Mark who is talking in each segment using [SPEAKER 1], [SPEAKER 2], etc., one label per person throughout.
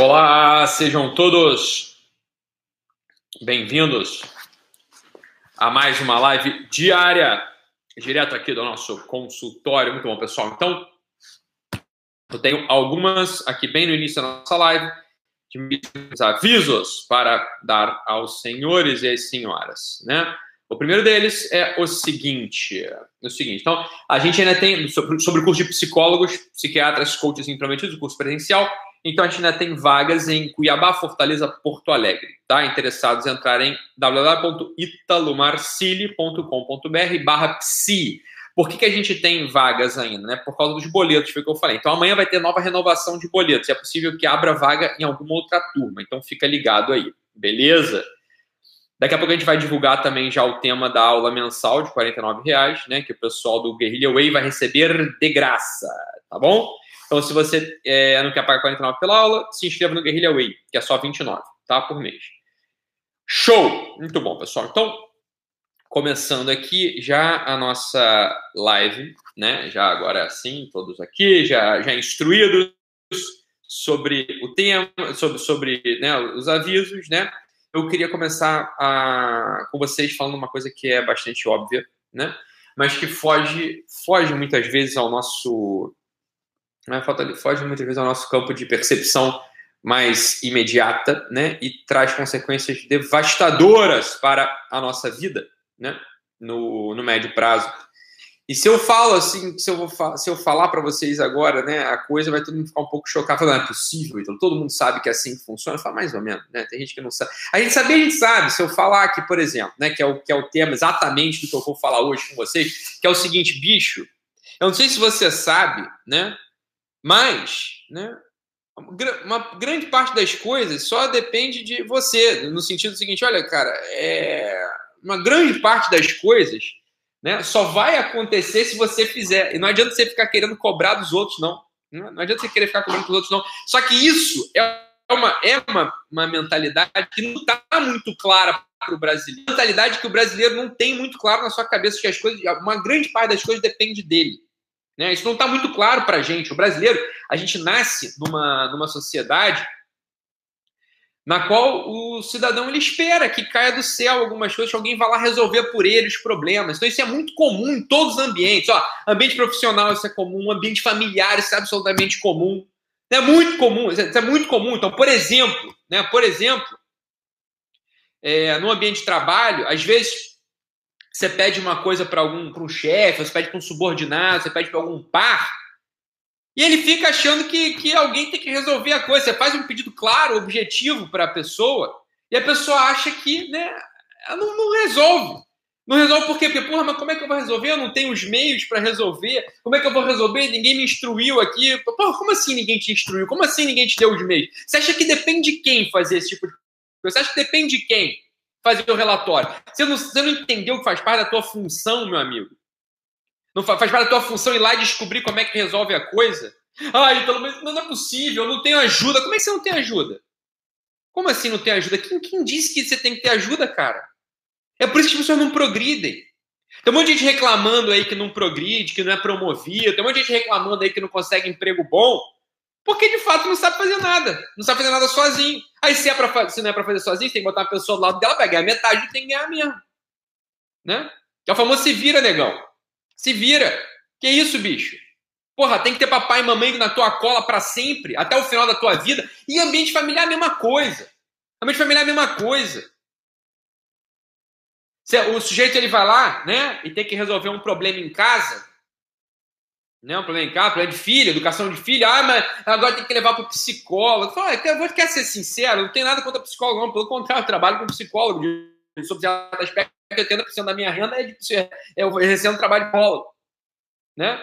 [SPEAKER 1] Olá, sejam todos bem-vindos a mais uma live diária, direto aqui do nosso consultório. Muito bom, pessoal. Então, eu tenho algumas aqui bem no início da nossa live, de avisos para dar aos senhores e às senhoras, né? O primeiro deles é o seguinte, o seguinte. Então, a gente ainda tem sobre, sobre o curso de psicólogos, psiquiatras, coaches intrometidos, o curso presencial. Então, a gente ainda tem vagas em Cuiabá, Fortaleza, Porto Alegre. Tá? Interessados em entrar em www.italomarcili.com.br barra psi. Por que, que a gente tem vagas ainda? Né? Por causa dos boletos, foi o que eu falei. Então, amanhã vai ter nova renovação de boletos. É possível que abra vaga em alguma outra turma. Então, fica ligado aí. Beleza? Daqui a pouco a gente vai divulgar também já o tema da aula mensal de R$ reais, né? Que o pessoal do Guerrilla Way vai receber de graça, tá bom? Então, se você é, não quer pagar 49 pela aula, se inscreva no Guerrilla Way, que é só 29, tá? Por mês. Show! Muito bom, pessoal. Então, começando aqui já a nossa live, né? Já agora sim, todos aqui, já, já instruídos sobre o tema, sobre, sobre né, os avisos, né? eu queria começar a, com vocês falando uma coisa que é bastante óbvia, né? Mas que foge, foge muitas vezes ao nosso. Né? Foge muitas vezes ao nosso campo de percepção mais imediata, né? E traz consequências devastadoras para a nossa vida, né? No, no médio prazo. E se eu falo assim, se eu, vou, se eu falar para vocês agora, né, a coisa vai todo mundo ficar um pouco chocado, falando, não é possível, então todo mundo sabe que é assim que funciona, fala mais ou menos, né? Tem gente que não sabe. A gente sabe, a gente sabe. Se eu falar aqui, por exemplo, né, que é o que é o tema exatamente do que eu vou falar hoje com vocês, que é o seguinte, bicho, eu não sei se você sabe, né? Mas, né, uma grande parte das coisas só depende de você, no sentido seguinte, olha, cara, é uma grande parte das coisas né? Só vai acontecer se você fizer. E não adianta você ficar querendo cobrar dos outros, não. Não adianta você querer ficar cobrando dos outros, não. Só que isso é uma, é uma, uma mentalidade que não está muito clara para o brasileiro. Mentalidade que o brasileiro não tem muito claro na sua cabeça que as coisas, uma grande parte das coisas depende dele. Né? Isso não está muito claro para a gente. O brasileiro, a gente nasce numa, numa sociedade na qual o cidadão ele espera que caia do céu algumas coisas, que alguém vá lá resolver por ele os problemas. Então isso é muito comum em todos os ambientes. Ó, ambiente profissional isso é comum, ambiente familiar isso é absolutamente comum. É muito comum, isso é muito comum. Então, por exemplo, né, por exemplo, é, no ambiente de trabalho, às vezes você pede uma coisa para algum, para um chefe, você pede para um subordinado, você pede para algum par, e ele fica achando que, que alguém tem que resolver a coisa. Você faz um pedido claro, objetivo para a pessoa, e a pessoa acha que né, ela não, não resolve. Não resolve por quê? Porque, porra, mas como é que eu vou resolver? Eu não tenho os meios para resolver. Como é que eu vou resolver? Ninguém me instruiu aqui. Porra, como assim ninguém te instruiu? Como assim ninguém te deu os meios? Você acha que depende de quem fazer esse tipo de coisa? Você acha que depende de quem fazer o relatório? Você não, você não entendeu que faz parte da tua função, meu amigo? Não faz parte da tua função ir lá e descobrir como é que resolve a coisa? Ah, então, mas não é possível, eu não tenho ajuda. Como é que você não tem ajuda? Como assim não tem ajuda? Quem, quem disse que você tem que ter ajuda, cara? É por isso que as pessoas não progridem. Tem um monte de gente reclamando aí que não progride, que não é promovido, tem um monte de gente reclamando aí que não consegue emprego bom, porque de fato não sabe fazer nada. Não sabe fazer nada sozinho. Aí se, é pra, se não é pra fazer sozinho, tem que botar uma pessoa do lado dela, vai ganhar metade, tem que ganhar mesmo. Né? É o famoso se vira, negão. Se vira. Que isso, bicho? Porra, tem que ter papai e mamãe na tua cola para sempre, até o final da tua vida. E ambiente familiar é a mesma coisa. Ambiente familiar é a mesma coisa. O sujeito ele vai lá, né, e tem que resolver um problema em casa, né, um problema em casa, problema de filho, educação de filho. Ah, mas agora tem que levar para o psicólogo. Fala, vou quer ser sincero, não tem nada contra psicólogo, não. Pelo contrário, eu trabalho com psicólogo de, sobre aspectos 80% da minha renda é, de, é eu exercendo trabalho de psicólogo, né?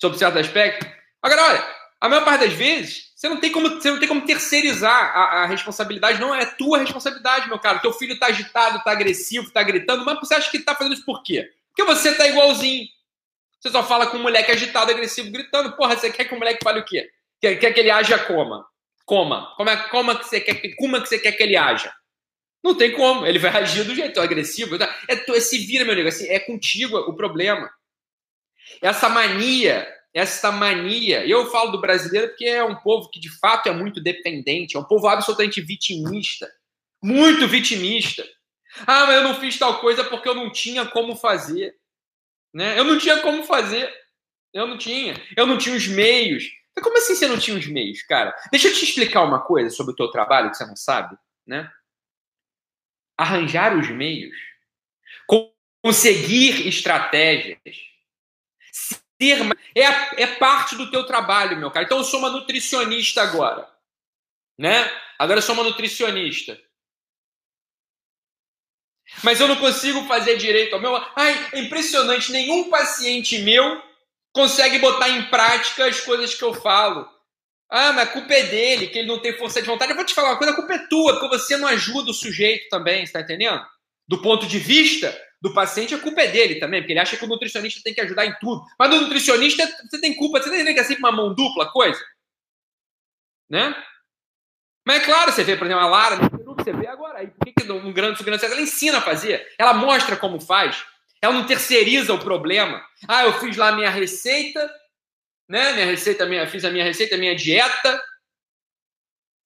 [SPEAKER 1] Sobre certo aspecto. Agora, olha, a maior parte das vezes, você não tem como, você não tem como terceirizar a, a responsabilidade, não é tua responsabilidade, meu cara. Teu filho tá agitado, tá agressivo, tá gritando, mas você acha que tá fazendo isso por quê? Porque você tá igualzinho. Você só fala com um moleque agitado, agressivo, gritando. Porra, você quer que o moleque fale o quê? Quer, quer que ele haja coma? Coma. Como é, como, é que você quer, como é que você quer que ele haja? Não tem como. Ele vai agir do jeito agressivo. É, é se vira, meu amigo. Assim, é contigo o problema. Essa mania essa mania. Eu falo do brasileiro porque é um povo que de fato é muito dependente, é um povo absolutamente vitimista. Muito vitimista. Ah, mas eu não fiz tal coisa porque eu não tinha como fazer. Né? Eu não tinha como fazer. Eu não tinha. Eu não tinha os meios. Mas como assim você não tinha os meios, cara? Deixa eu te explicar uma coisa sobre o teu trabalho que você não sabe, né? Arranjar os meios, conseguir estratégias, ser é, é parte do teu trabalho, meu cara. Então eu sou uma nutricionista agora, né? Agora eu sou uma nutricionista. Mas eu não consigo fazer direito ao meu. Ai, é impressionante, nenhum paciente meu consegue botar em prática as coisas que eu falo. Ah, mas a culpa é dele, que ele não tem força de vontade. Eu vou te falar uma coisa, a culpa é tua, porque você não ajuda o sujeito também, está entendendo? Do ponto de vista do paciente, a culpa é dele também, porque ele acha que o nutricionista tem que ajudar em tudo. Mas do nutricionista, você tem culpa, você tem que é sempre uma mão dupla coisa. Né? Mas é claro, você vê, por exemplo, a Lara, você vê agora aí, por que, que no grande segurança ela ensina a fazer? Ela mostra como faz. Ela não terceiriza o problema. Ah, eu fiz lá minha receita, né? Minha receita, minha, fiz a minha receita, minha dieta,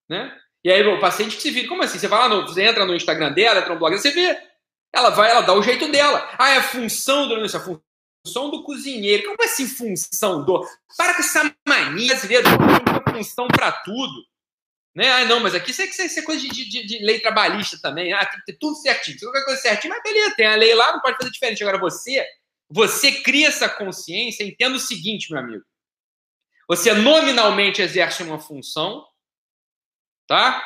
[SPEAKER 1] né? E aí o paciente que se vira, como assim? Você vai lá, no, você entra no Instagram dela, entra no blog, você vê. Ela vai, ela dá o jeito dela. Ah, é a função do a função do cozinheiro. Como assim função do? Para com essa mania brasileira, função para tudo. Né? Ah, não, mas aqui isso é, isso é coisa de, de, de, lei trabalhista também. Ah, tem que ter tudo certinho. Qualquer coisa certinho, mas beleza, tem a lei lá, não pode fazer diferente. Agora você, você cria essa consciência, entenda o seguinte, meu amigo. Você nominalmente exerce uma função, tá?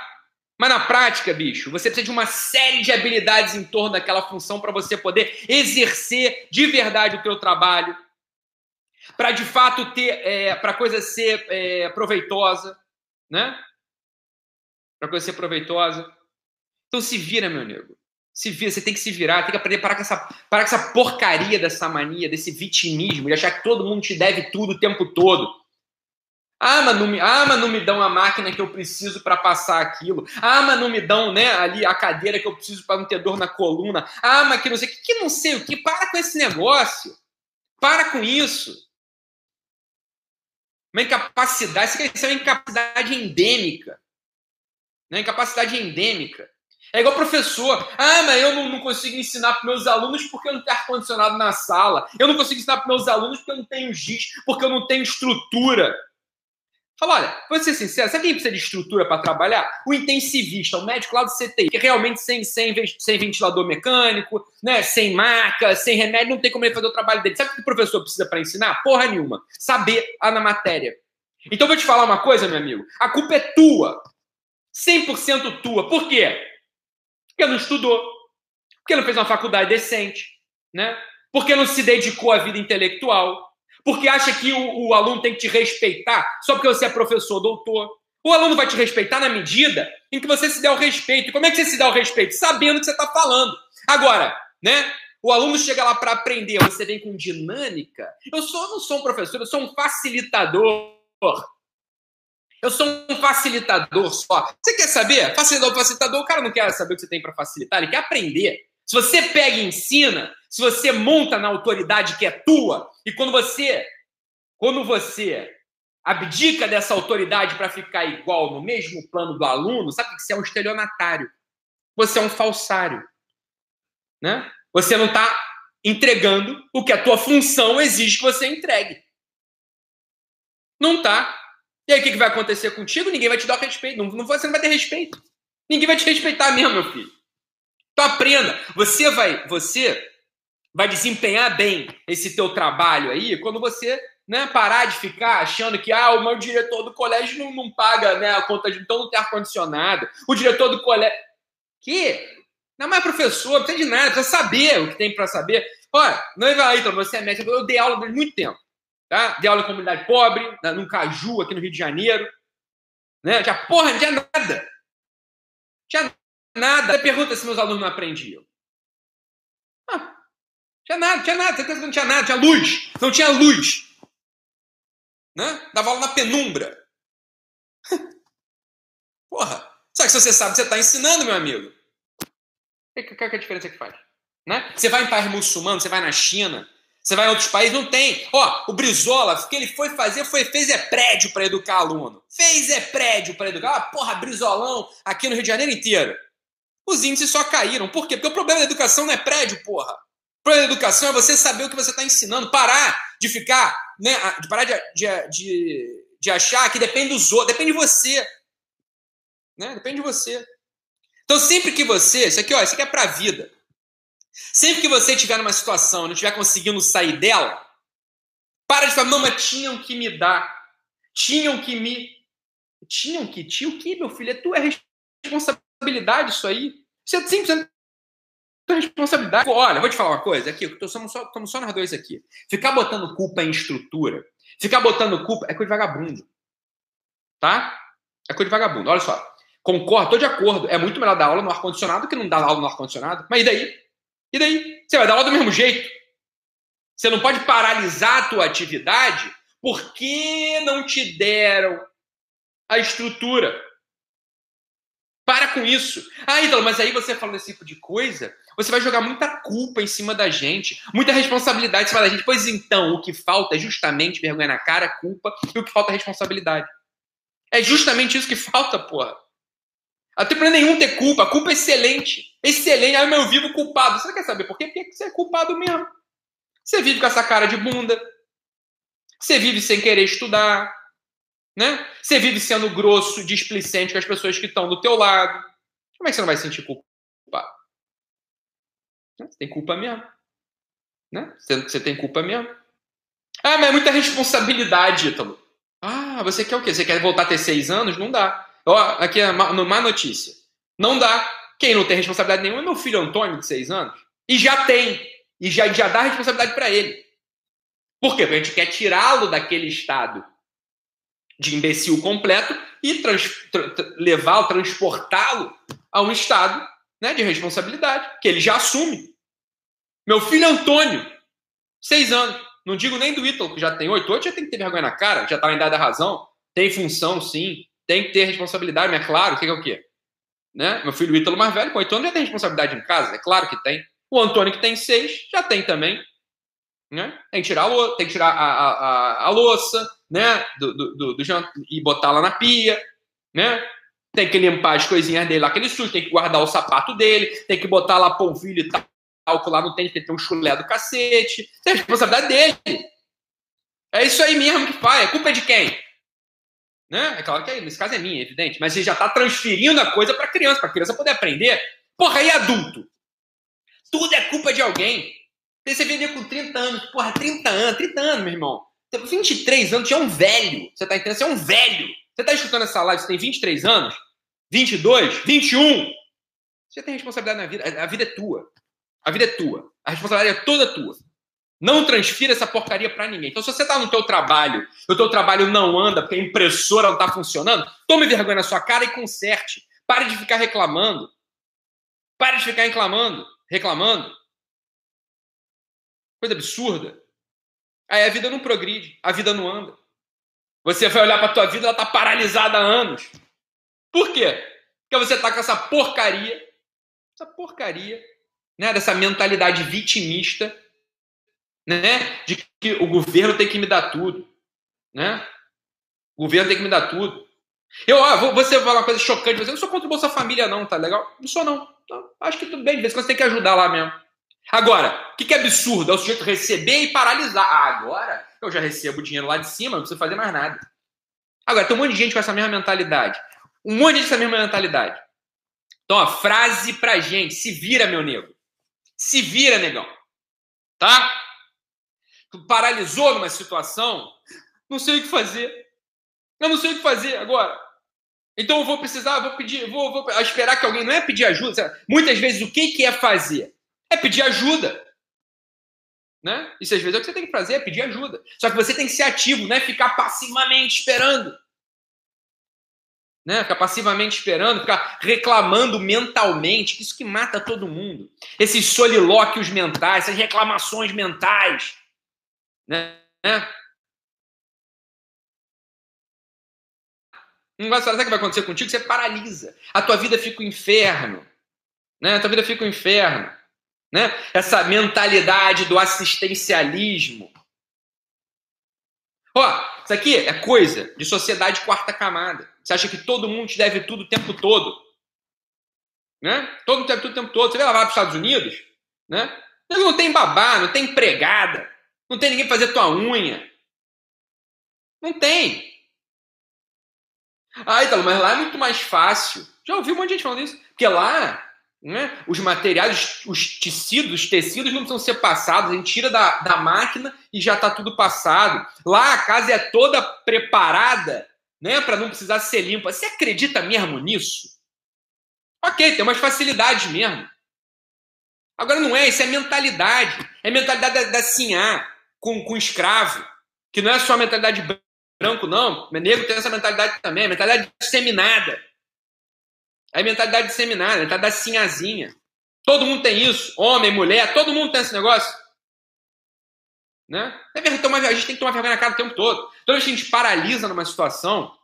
[SPEAKER 1] Mas na prática, bicho, você precisa de uma série de habilidades em torno daquela função para você poder exercer de verdade o teu trabalho, para de fato ter, é, para coisa ser é, proveitosa, né? Para coisa ser proveitosa. Então se vira, meu nego. Se vira, você tem que se virar, tem que aprender a parar com essa, parar com essa porcaria dessa mania, desse vitimismo, de achar que todo mundo te deve tudo o tempo todo. Ah, mas não me, ah, mas não me dão a máquina que eu preciso para passar aquilo. Ah, mas não me dão né, ali a cadeira que eu preciso para não ter dor na coluna. Ah, mas que não sei o que, que não sei o que. Para com esse negócio. Para com isso. Uma incapacidade, isso é uma incapacidade endêmica né? Incapacidade endêmica. É igual professor. Ah, mas eu não, não consigo ensinar para meus alunos porque eu não tenho ar-condicionado na sala. Eu não consigo ensinar para meus alunos porque eu não tenho giz, porque eu não tenho estrutura. Fala, olha, vou ser sincero, sabe quem precisa de estrutura para trabalhar? O intensivista, o médico lá do CTI, que realmente sem, sem, sem ventilador mecânico, né, sem maca, sem remédio, não tem como ele fazer o trabalho dele. Sabe o que o professor precisa para ensinar? Porra nenhuma. Saber a na matéria. Então vou te falar uma coisa, meu amigo. A culpa é tua. 100% tua. Por quê? Porque não estudou, porque não fez uma faculdade decente, né? Porque não se dedicou à vida intelectual, porque acha que o, o aluno tem que te respeitar só porque você é professor, doutor. O aluno vai te respeitar na medida em que você se der o respeito. E como é que você se dá o respeito? Sabendo o que você está falando. Agora, né? O aluno chega lá para aprender, você vem com dinâmica. Eu sou, não sou um professor, eu sou um facilitador. Eu sou um facilitador só. Você quer saber? Facilitador, facilitador, o cara não quer saber o que você tem para facilitar, ele quer aprender. Se você pega e ensina, se você monta na autoridade que é tua, e quando você, quando você abdica dessa autoridade para ficar igual no mesmo plano do aluno, sabe que você é um estelionatário. Você é um falsário. Né? Você não está entregando o que a tua função exige que você entregue. Não está. E aí o que, vai acontecer contigo? Ninguém vai te dar respeito. Não, não, você não vai ter respeito. Ninguém vai te respeitar mesmo, meu filho. Então aprenda. Você vai, você vai desempenhar bem esse teu trabalho aí quando você né, parar de ficar achando que ah, o meu diretor do colégio não, não paga né, a conta de então não ar-condicionado. O diretor do colégio. Que? Não é mais professor, não precisa de nada, precisa saber o que tem para saber. Olha, não é aí, então, você é médico, eu dei aula durante muito tempo. Tá? Dei aula em comunidade pobre, num Caju, aqui no Rio de Janeiro. Né? Tinha porra, não tinha nada. Tinha nada. Pergunta se meus alunos não aprendiam. Ah, tinha nada, tinha nada. Certeza que não tinha nada. Tinha luz. Não tinha luz. Né? Dava aula na penumbra. Porra. Só que se você sabe você está ensinando, meu amigo, que, que é a diferença que faz? Né? Você vai em país muçulmano, você vai na China, Você vai em outros países, não tem. Ó, o Brizola, o que ele foi fazer, foi fez é prédio para educar aluno. Fez é prédio para educar. Ah, porra, Brizolão, aqui no Rio de Janeiro inteiro. Os índices só caíram. Por quê? Porque o problema da educação não é prédio, porra. O problema da educação é você saber o que você está ensinando. Parar de ficar, né? De parar de, de, de, de achar que depende dos outros. Depende de você. Né? Depende de você. Então, sempre que você. Isso aqui, ó, isso aqui é para vida. Sempre que você estiver numa situação e não estiver conseguindo sair dela, para de falar, mas tinham que me dar. Tinham que me. Tinham que? Tinha o que, meu filho? É tua responsabilidade isso aí. Você é 100% tua responsabilidade. Olha, vou te falar uma coisa aqui, estamos só, estamos só nós dois aqui. Ficar botando culpa em estrutura, ficar botando culpa é coisa de vagabundo. Tá? É coisa de vagabundo. Olha só. Concordo, estou de acordo. É muito melhor dar aula no ar-condicionado que não dar aula no ar-condicionado. Mas e daí? E daí? Você vai dar aula do mesmo jeito. Você não pode paralisar a tua atividade porque não te deram a estrutura. Para com isso. Ah, então, mas aí você falando esse tipo de coisa, você vai jogar muita culpa em cima da gente, muita responsabilidade em cima da gente. Pois então, o que falta é justamente vergonha na cara, culpa, e o que falta é responsabilidade. É justamente isso que falta, porra. Tem problema nenhum ter culpa. A culpa é excelente. Excelente. Aí eu vivo culpado. Você quer saber por quê? Porque você é culpado mesmo. Você vive com essa cara de bunda. Você vive sem querer estudar. Né? Você vive sendo grosso, displicente com as pessoas que estão do teu lado. Como é que você não vai se sentir culpado? Você tem culpa mesmo. Né? Você tem culpa mesmo. Ah, mas é muita responsabilidade, Ítalo. Ah, você quer o quê? Você quer voltar a ter seis anos? Não dá. Ó, aqui é uma, má notícia. Não dá. Quem não tem responsabilidade nenhuma é meu filho Antônio, de seis anos. E já tem. E já, já dá responsabilidade para ele. Por quê? Porque a gente quer tirá-lo daquele estado de imbecil completo e trans, tra, levá-lo, transportá-lo a um estado né, de responsabilidade, que ele já assume. Meu filho Antônio, seis anos. Não digo nem do Ítalo, que já tem oito. Oito já tem que ter vergonha na cara, já está em idade da razão. Tem função, sim tem que ter responsabilidade, mas é claro, o que é o quê? Né? Meu filho Ítalo mais velho, com 8 anos, já tem responsabilidade em casa, é claro que tem. O Antônio, que tem 6, já tem também. Né? Tem que tirar, o, tem que tirar a, a, a, a louça né? do, do, do, do e botar lá na pia. Né? Tem que limpar as coisinhas dele lá, aquele sujo, tem que guardar o sapato dele, tem que botar lá polvilho e talco lá no tênis, porque ele tem um chulé do cacete. Isso é responsabilidade dele. É isso aí mesmo que faz. A culpa é de quem? Né? É claro que nesse caso é minha, é evidente, mas você já está transferindo a coisa para a criança, para a criança poder aprender. Porra, e adulto? Tudo é culpa de alguém. Você vender com 30 anos, porra, 30 anos, 30 anos, meu irmão. 23 anos, você é um velho. Você tá entendendo? Você é um velho. Você tá escutando essa live, você tem 23 anos, 22, 21. Você tem responsabilidade na vida. A vida é tua. A vida é tua. A responsabilidade é toda tua. Não transfira essa porcaria para ninguém. Então, se você está no teu trabalho, o teu trabalho não anda porque a impressora não está funcionando, tome vergonha na sua cara e conserte. Pare de ficar reclamando. Pare de ficar reclamando. Reclamando. Coisa absurda. Aí a vida não progride, a vida não anda. Você vai olhar para a tua vida, ela está paralisada há anos. Por quê? Porque você está com essa porcaria, essa porcaria, né, dessa mentalidade vitimista né? De que o governo tem que me dar tudo, né? O governo tem que me dar tudo. Eu, ah, vou, você falar uma coisa chocante, você não sou contra o Bolsa Família, não, tá legal? Não sou, não. Então, acho que tudo bem, de vez em quando você tem que ajudar lá mesmo. Agora, o que, que é absurdo? É o sujeito receber e paralisar. Ah, agora eu já recebo dinheiro lá de cima, não preciso fazer mais nada. Agora, tem um monte de gente com essa mesma mentalidade. Um monte de gente com essa mesma mentalidade. Então, a frase pra gente: se vira, meu nego. Se vira, negão. Tá? Paralisou numa situação, não sei o que fazer. Eu não sei o que fazer agora. Então eu vou precisar, vou pedir, vou, vou esperar que alguém não é pedir ajuda. Muitas vezes o que, é fazer? É pedir ajuda. Né? Isso às vezes é o que você tem que fazer, é pedir ajuda. Só que você tem que ser ativo, não é ficar passivamente esperando. Né? Ficar passivamente esperando, ficar reclamando mentalmente, isso que mata todo mundo. Esses solilóquios mentais, essas reclamações mentais. Né? Não vai sabe o que vai acontecer contigo? Você paralisa. A tua vida fica um inferno. Né? A tua vida fica um inferno. Né? Essa mentalidade do assistencialismo. Ó, isso aqui é coisa de sociedade quarta camada. Você acha que todo mundo te deve tudo o tempo todo? Né? Todo mundo deve tudo o tempo todo. Você vai lá para os Estados Unidos, né? Não tem babá, não tem empregada, não tem ninguém fazer tua unha. Não tem. Ah, então, mas lá é muito mais fácil. Já ouvi um monte de gente falando isso. Porque lá, né, os materiais, os tecidos, os tecidos não precisam ser passados. A gente tira da, da máquina e já está tudo passado. Lá a casa é toda preparada né, para não precisar ser limpa. Você acredita mesmo nisso? Ok, tem umas facilidades mesmo. Agora não é, isso é mentalidade. É mentalidade da, da com, com escravo. Que não é só a mentalidade branco, não. O negro tem essa mentalidade também, mentalidade disseminada. É mentalidade disseminada, mentalidade sinhazinha. Todo mundo tem isso. Homem, mulher, todo mundo tem esse negócio. Né? É verdade, a gente tem que tomar vergonha na cara o tempo todo. Toda vez que a gente paralisa numa situação,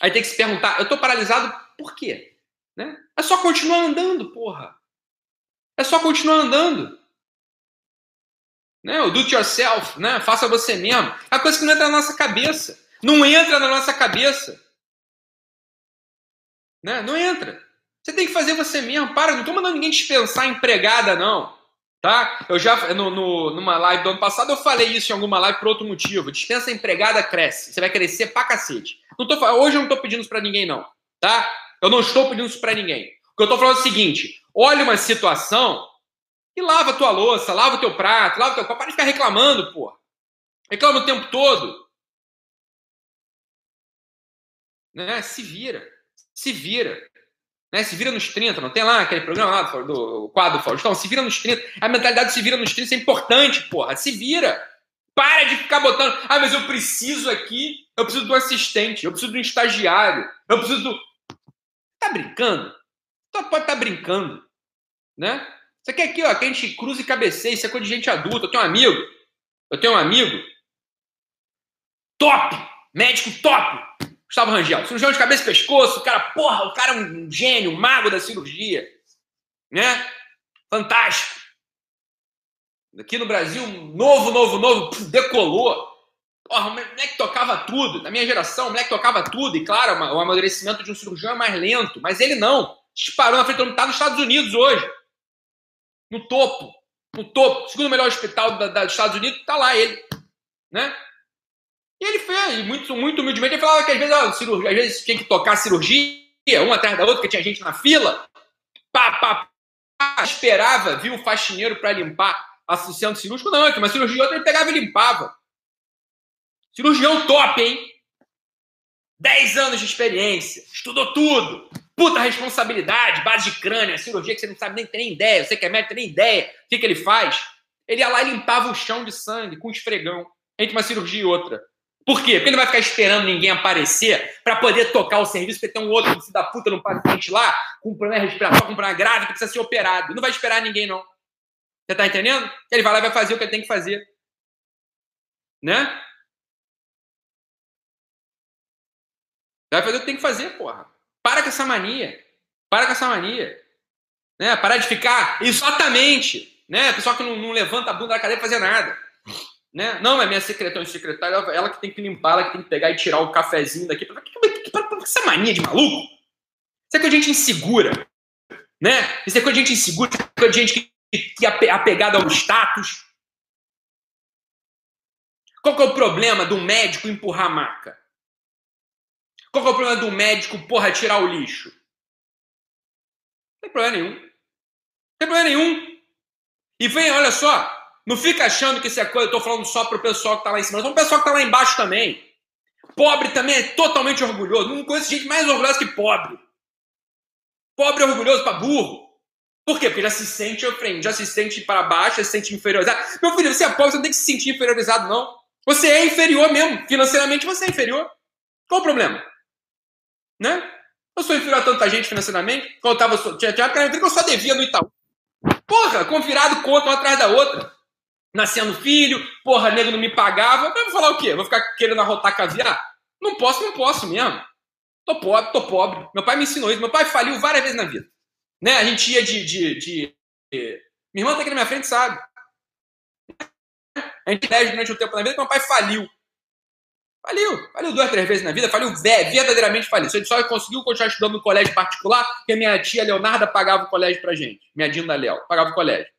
[SPEAKER 1] aí tem que se perguntar: eu estou paralisado por quê? Né? É só continuar andando, porra. É só continuar andando. Né? O do it yourself, né? faça você mesmo. É coisa que não entra na nossa cabeça. Não entra na nossa cabeça. Né? Não entra. Você tem que fazer você mesmo. Para, não estou mandando ninguém dispensar empregada, não. Tá? Eu já, no, no, numa live do ano passado, eu falei isso em alguma live por outro motivo. Dispensa empregada cresce. Você vai crescer pra cacete. Não tô, hoje eu não estou pedindo isso para ninguém, não. Tá? Eu não estou pedindo isso para ninguém. O que eu estou falando é o seguinte: olha uma situação e lava a tua louça, lava o teu prato, lava o teu copo. Para de ficar reclamando, pô. Reclama o tempo todo. Né? Se vira. Se vira. Né? Se vira nos 30, não tem lá aquele programa lá do, do quadro Faustão? Se vira nos 30. A mentalidade se vira nos 30 é importante, porra. Se vira. Para de ficar botando. Ah, mas eu preciso aqui. Eu preciso do assistente. Eu preciso do estagiário. Eu preciso do. Tá brincando? Tu pode estar tá brincando. Né? Você quer aqui, ó, que a gente cruze e cabeceie, isso é coisa de gente adulta. Eu tenho um amigo, eu tenho um amigo, top, médico top, Gustavo Rangel, cirurgião de cabeça e pescoço, o cara, porra, o cara é um gênio, um mago da cirurgia, né? Fantástico. Aqui no Brasil, novo, novo, novo, decolou. Porra, o moleque tocava tudo. Na minha geração, o moleque tocava tudo. E claro, o amadurecimento de um cirurgião é mais lento. Mas ele não. Disparou na frente do mundo. Tá nos Estados Unidos hoje no topo, no topo, segundo melhor hospital da, da, dos Estados Unidos, tá lá ele, né? E ele fez, muito, muito humildemente, ele falava que às vezes, ó, cirurgia, às vezes tinha que tocar cirurgia, uma atrás da outra, porque tinha gente na fila, pá, pá, pá, esperava, viu o faxineiro para limpar assistente cirúrgico, não, é cirurgia outra ele pegava e limpava. Cirurgião top, hein? 10 anos de experiência, estudou tudo, Puta responsabilidade, base de crânio, cirurgia que você não sabe nem, tem nem ideia, você que é médico, tem nem ideia o que, que ele faz. Ele ia lá e limpava o chão de sangue com esfregão, entre uma cirurgia e outra. Por quê? Porque ele não vai ficar esperando ninguém aparecer para poder tocar o serviço, porque tem um outro filho da puta no paciente lá, com um problema respiratório, com um problema grave, que precisa ser operado. Não vai esperar ninguém, não. Você tá entendendo? Ele vai lá e vai fazer o que ele tem que fazer. Né? Vai fazer o que tem que fazer, porra. Para com essa mania. Para com essa mania. Né? Parar de ficar exatamente. Né? Pessoal que não, não levanta a bunda da cadeira fazer nada. Né? Não, é minha secretária, secretária, ela que tem que limpar, ela que tem que pegar e tirar o cafezinho daqui. Para essa mania de maluco? Isso é coisa de gente insegura. Né? Isso é coisa de gente insegura, isso é coisa de gente que, que é apegada ao status. Qual que é o problema do médico empurrar a maca? Qual é o problema do médico, porra, tirar o lixo? Não tem problema nenhum. Não tem problema nenhum. E vem, olha só, não fica achando que isso é coisa, eu tô falando só pro pessoal que tá lá em cima, mas o pessoal que tá lá embaixo também. Pobre também é totalmente orgulhoso. Não conheço gente mais orgulhosa que pobre. Pobre é orgulhoso para burro. Por quê? Porque já se sente ofendido, já se sente para baixo, já se sente inferiorizado. Meu filho, você é pobre, você não tem que se sentir inferiorizado, não. Você é inferior mesmo. Financeiramente você é inferior. Qual o problema? Né? Eu sou inferior a tanta gente financeiramente. Quando eu tava, tinha, tinha época que eu só devia no Itaú. Porra, convirado conta uma atrás da outra. Nascendo filho, porra, nego não me pagava. Eu vou falar o quê? Vou ficar querendo arrotar caviar? Não posso, não posso mesmo. Tô pobre, tô pobre. Meu pai me ensinou isso. Meu pai faliu várias vezes na vida. Né? A gente ia de, de, de, Minha irmã tá aqui na minha frente, sabe. A gente lege durante um tempo na vida meu pai faliu. Faliu. Faliu duas, três vezes na vida. Faliu verdadeiramente faliu. Ele só conseguiu continuar estudando no colégio particular porque minha tia Leonarda pagava o colégio pra gente. Minha Dinda Léo pagava o colégio.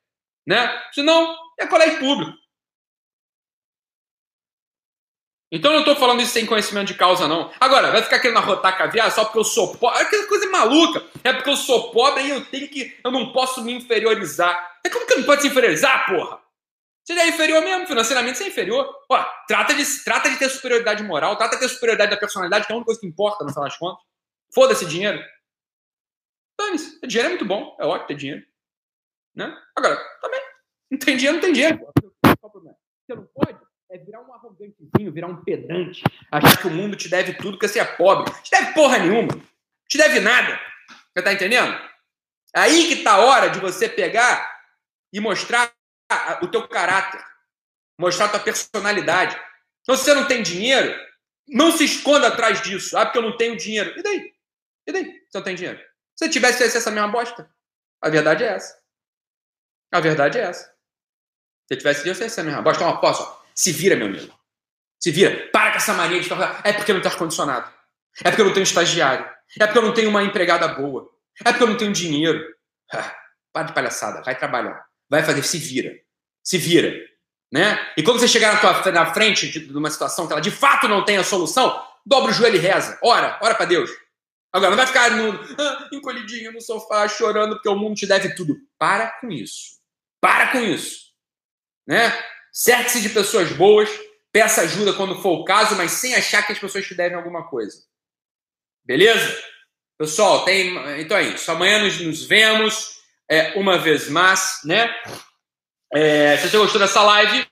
[SPEAKER 1] Né? Senão, é colégio público. Então eu não estou falando isso sem conhecimento de causa, não. Agora, vai ficar querendo arrotar caviar só porque eu sou pobre. Aquela coisa maluca. É porque eu sou pobre e eu tenho que. Eu não posso me inferiorizar. É como que eu não pode se inferiorizar, porra? Você é inferior mesmo, financeiramente você é inferior. Ó, trata de, trata de ter superioridade moral, trata de ter superioridade da personalidade, que é a única coisa que importa, no final das contas. Foda-se dinheiro. Dane-se. Dinheiro é muito bom, é ótimo ter dinheiro. Né? Agora, também, não tem dinheiro, não tem dinheiro. Você não pode é virar um arrogantezinho, virar um pedante, achar que o mundo te deve tudo porque você é pobre. Te deve porra nenhuma. Te deve nada. Você tá entendendo? Aí que tá a hora de você pegar e mostrar o teu caráter, mostrar a tua personalidade. Então, se você não tem dinheiro, não se esconda atrás disso. Ah, porque eu não tenho dinheiro. E daí? E daí? Você não tem dinheiro? Se você tivesse essa mesma bosta. A verdade é essa. A verdade é essa. Se você tivesse essa mesma bosta, uma posso. Se vira, meu amigo. Se vira. Para com essa mania de falar. É porque eu não tenho ar-condicionado. É porque eu não tenho estagiário. É porque eu não tenho uma empregada boa. É porque eu não tenho dinheiro. Para de palhaçada. Vai trabalhar vai fazer, se vira. Se vira. Né? E quando você chegar na, tua, na frente de, de uma situação que ela de fato não tem a solução, dobra o joelho e reza. Ora, ora para Deus. Agora, não vai ficar no, ah, encolhidinho no sofá, chorando porque o mundo te deve tudo. Para com isso. Para com isso. Né? Cerque-se de pessoas boas, peça ajuda quando for o caso, mas sem achar que as pessoas te devem alguma coisa. Beleza? Pessoal, tem. Então é isso. Amanhã nos, nos vemos é, uma vez mais, né? É, se você gostou dessa live,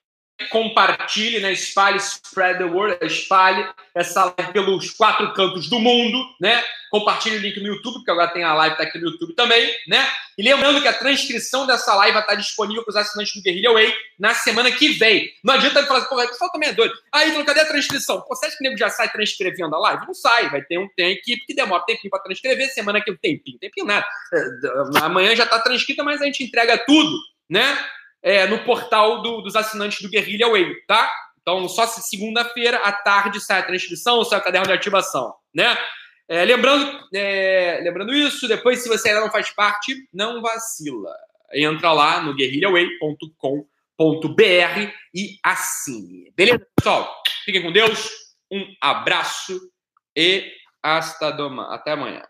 [SPEAKER 1] compartilhe, né? Espalhe, spread the word, espalhe essa live pelos quatro cantos do mundo, né? Compartilhe o link no YouTube, porque agora tem a live tá aqui no YouTube também, né? E lembrando que a transcrição dessa live vai estar disponível para os assinantes do Guerrilha Way na semana que vem. Não adianta falar assim, pô, o pessoal também é doido. Aí, então, cadê a transcrição? Pô, você acha que o nego já sai transcrevendo a live? Não sai, vai ter um tem equipe que demora um tempinho para transcrever, semana que um tempinho, tempinho nada. É, amanhã já está transcrita, mas a gente entrega tudo, né? é, no portal do, dos assinantes do Guerrilha Way, tá? Então, só segunda-feira à tarde sai a transcrição, sai o caderno de ativação, né? É, lembrando, é, lembrando isso, depois, se você ainda não faz parte, não vacila. Entra lá no guerrilhaway.com.br e assine. Beleza, pessoal? Fiquem com Deus, um abraço e hasta doma. Até amanhã.